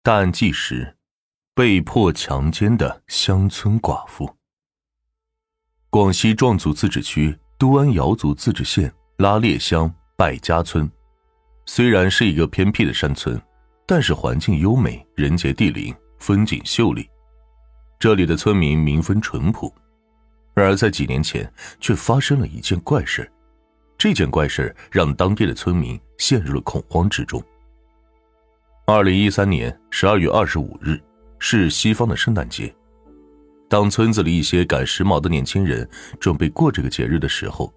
大案纪实：被迫强奸的乡村寡妇。广西壮族自治区都安瑶族自治县拉列乡百家村，虽然是一个偏僻的山村，但是环境优美，人杰地灵，风景秀丽。这里的村民民风淳朴，然而在几年前却发生了一件怪事，这件怪事让当地的村民陷入了恐慌之中。二零一三年十二月二十五日，是西方的圣诞节。当村子里一些赶时髦的年轻人准备过这个节日的时候，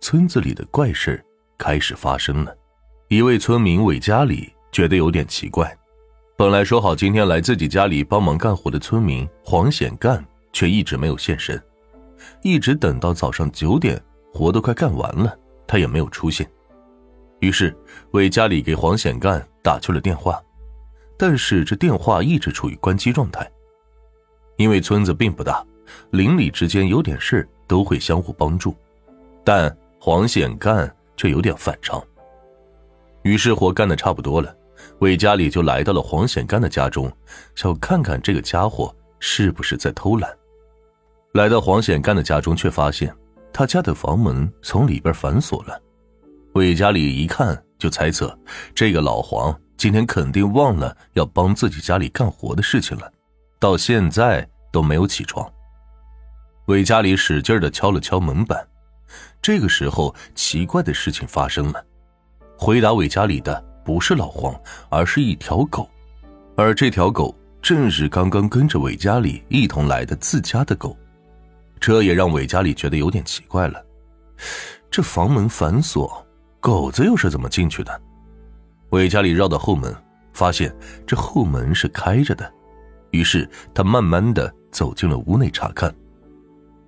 村子里的怪事开始发生了。一位村民韦家里觉得有点奇怪，本来说好今天来自己家里帮忙干活的村民黄显干，却一直没有现身，一直等到早上九点，活都快干完了，他也没有出现。于是韦家里给黄显干打去了电话。但是这电话一直处于关机状态，因为村子并不大，邻里之间有点事都会相互帮助，但黄显干却有点反常。于是活干的差不多了，韦家里就来到了黄显干的家中，想看看这个家伙是不是在偷懒。来到黄显干的家中，却发现他家的房门从里边反锁了。韦家里一看就猜测，这个老黄。今天肯定忘了要帮自己家里干活的事情了，到现在都没有起床。韦家里使劲的敲了敲门板，这个时候奇怪的事情发生了，回答韦家里的不是老黄，而是一条狗，而这条狗正是刚刚跟着韦家里一同来的自家的狗，这也让韦家里觉得有点奇怪了，这房门反锁，狗子又是怎么进去的？韦家里绕到后门，发现这后门是开着的，于是他慢慢的走进了屋内查看，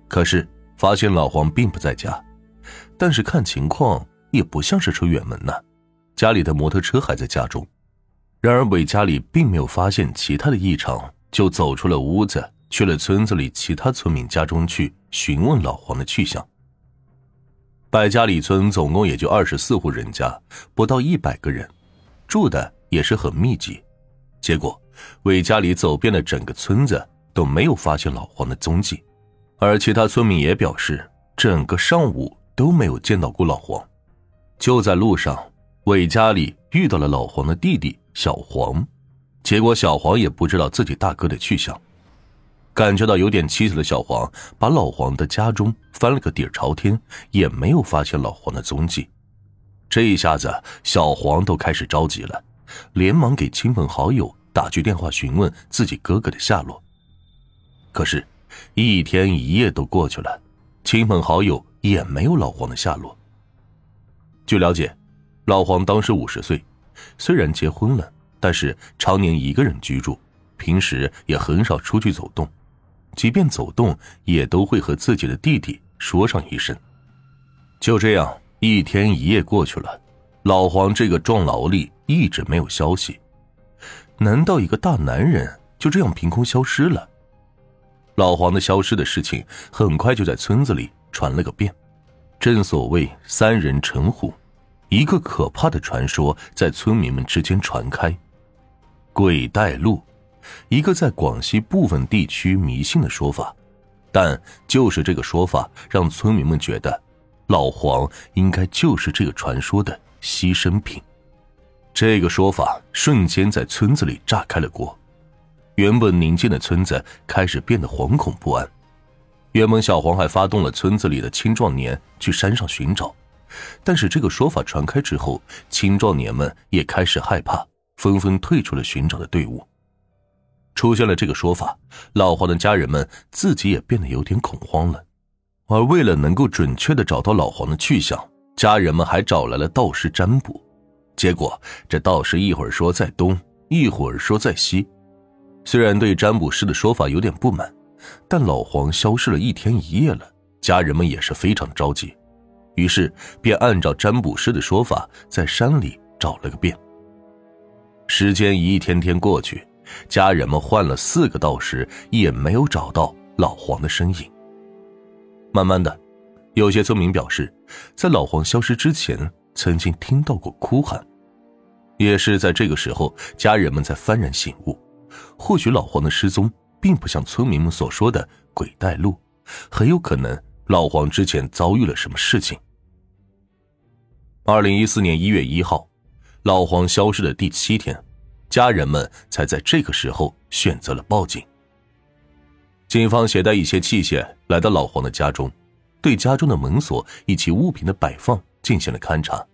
可是发现老黄并不在家，但是看情况也不像是出远门呢，家里的摩托车还在家中。然而韦家里并没有发现其他的异常，就走出了屋子，去了村子里其他村民家中去询问老黄的去向。百家里村总共也就二十四户人家，不到一百个人。住的也是很密集，结果韦家里走遍了整个村子都没有发现老黄的踪迹，而其他村民也表示，整个上午都没有见到过老黄。就在路上，韦家里遇到了老黄的弟弟小黄，结果小黄也不知道自己大哥的去向，感觉到有点蹊跷的小黄把老黄的家中翻了个底朝天，也没有发现老黄的踪迹。这一下子，小黄都开始着急了，连忙给亲朋好友打去电话询问自己哥哥的下落。可是，一天一夜都过去了，亲朋好友也没有老黄的下落。据了解，老黄当时五十岁，虽然结婚了，但是常年一个人居住，平时也很少出去走动，即便走动，也都会和自己的弟弟说上一声。就这样。一天一夜过去了，老黄这个壮劳力一直没有消息。难道一个大男人就这样凭空消失了？老黄的消失的事情很快就在村子里传了个遍。正所谓三人成虎，一个可怕的传说在村民们之间传开。鬼带路，一个在广西部分地区迷信的说法，但就是这个说法让村民们觉得。老黄应该就是这个传说的牺牲品，这个说法瞬间在村子里炸开了锅，原本宁静的村子开始变得惶恐不安。原本小黄还发动了村子里的青壮年去山上寻找，但是这个说法传开之后，青壮年们也开始害怕，纷纷退出了寻找的队伍。出现了这个说法，老黄的家人们自己也变得有点恐慌了。而为了能够准确的找到老黄的去向，家人们还找来了道士占卜。结果，这道士一会儿说在东，一会儿说在西。虽然对占卜师的说法有点不满，但老黄消失了一天一夜了，家人们也是非常着急，于是便按照占卜师的说法，在山里找了个遍。时间一天天过去，家人们换了四个道士，也没有找到老黄的身影。慢慢的，有些村民表示，在老黄消失之前，曾经听到过哭喊。也是在这个时候，家人们才幡然醒悟，或许老黄的失踪并不像村民们所说的鬼带路，很有可能老黄之前遭遇了什么事情。二零一四年一月一号，老黄消失的第七天，家人们才在这个时候选择了报警。警方携带一些器械来到老黄的家中，对家中的门锁以及物品的摆放进行了勘查。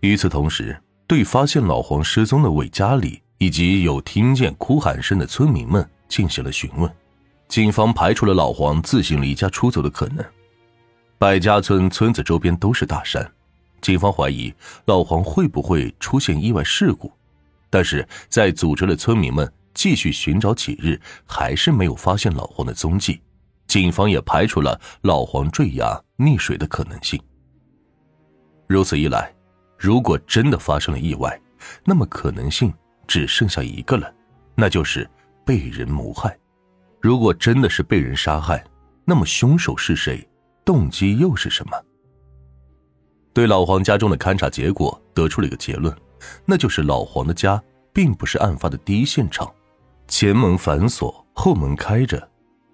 与此同时，对发现老黄失踪的韦家里以及有听见哭喊声的村民们进行了询问，警方排除了老黄自行离家出走的可能。百家村村子周边都是大山，警方怀疑老黄会不会出现意外事故，但是在组织了村民们继续寻找几日，还是没有发现老黄的踪迹。警方也排除了老黄坠崖溺水的可能性。如此一来。如果真的发生了意外，那么可能性只剩下一个了，那就是被人谋害。如果真的是被人杀害，那么凶手是谁？动机又是什么？对老黄家中的勘查结果得出了一个结论，那就是老黄的家并不是案发的第一现场，前门反锁，后门开着。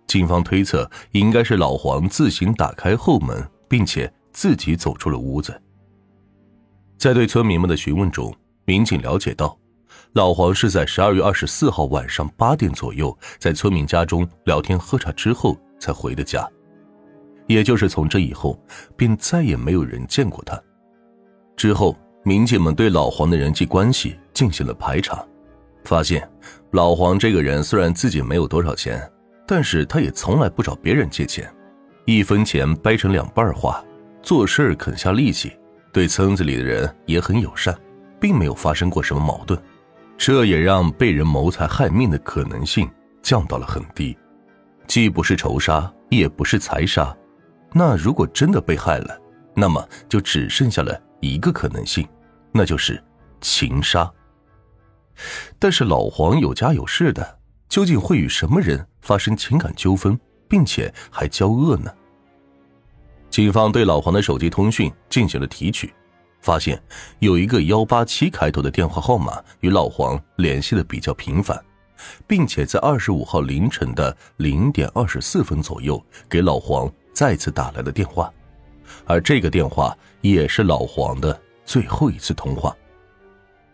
警方推测，应该是老黄自行打开后门，并且自己走出了屋子。在对村民们的询问中，民警了解到，老黄是在十二月二十四号晚上八点左右，在村民家中聊天喝茶之后才回的家，也就是从这以后，便再也没有人见过他。之后，民警们对老黄的人际关系进行了排查，发现，老黄这个人虽然自己没有多少钱，但是他也从来不找别人借钱，一分钱掰成两半花，做事肯下力气。对村子里的人也很友善，并没有发生过什么矛盾，这也让被人谋财害命的可能性降到了很低，既不是仇杀，也不是财杀。那如果真的被害了，那么就只剩下了一个可能性，那就是情杀。但是老黄有家有室的，究竟会与什么人发生情感纠纷，并且还交恶呢？警方对老黄的手机通讯进行了提取，发现有一个幺八七开头的电话号码与老黄联系的比较频繁，并且在二十五号凌晨的零点二十四分左右给老黄再次打来了电话，而这个电话也是老黄的最后一次通话。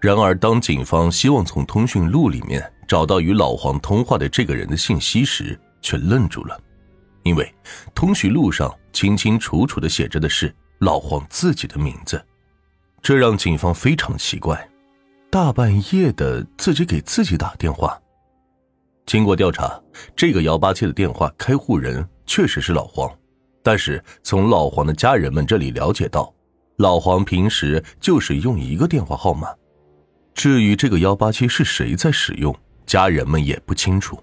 然而，当警方希望从通讯录里面找到与老黄通话的这个人的信息时，却愣住了。因为通讯录上清清楚楚的写着的是老黄自己的名字，这让警方非常奇怪。大半夜的自己给自己打电话。经过调查，这个幺八七的电话开户人确实是老黄，但是从老黄的家人们这里了解到，老黄平时就是用一个电话号码。至于这个幺八七是谁在使用，家人们也不清楚。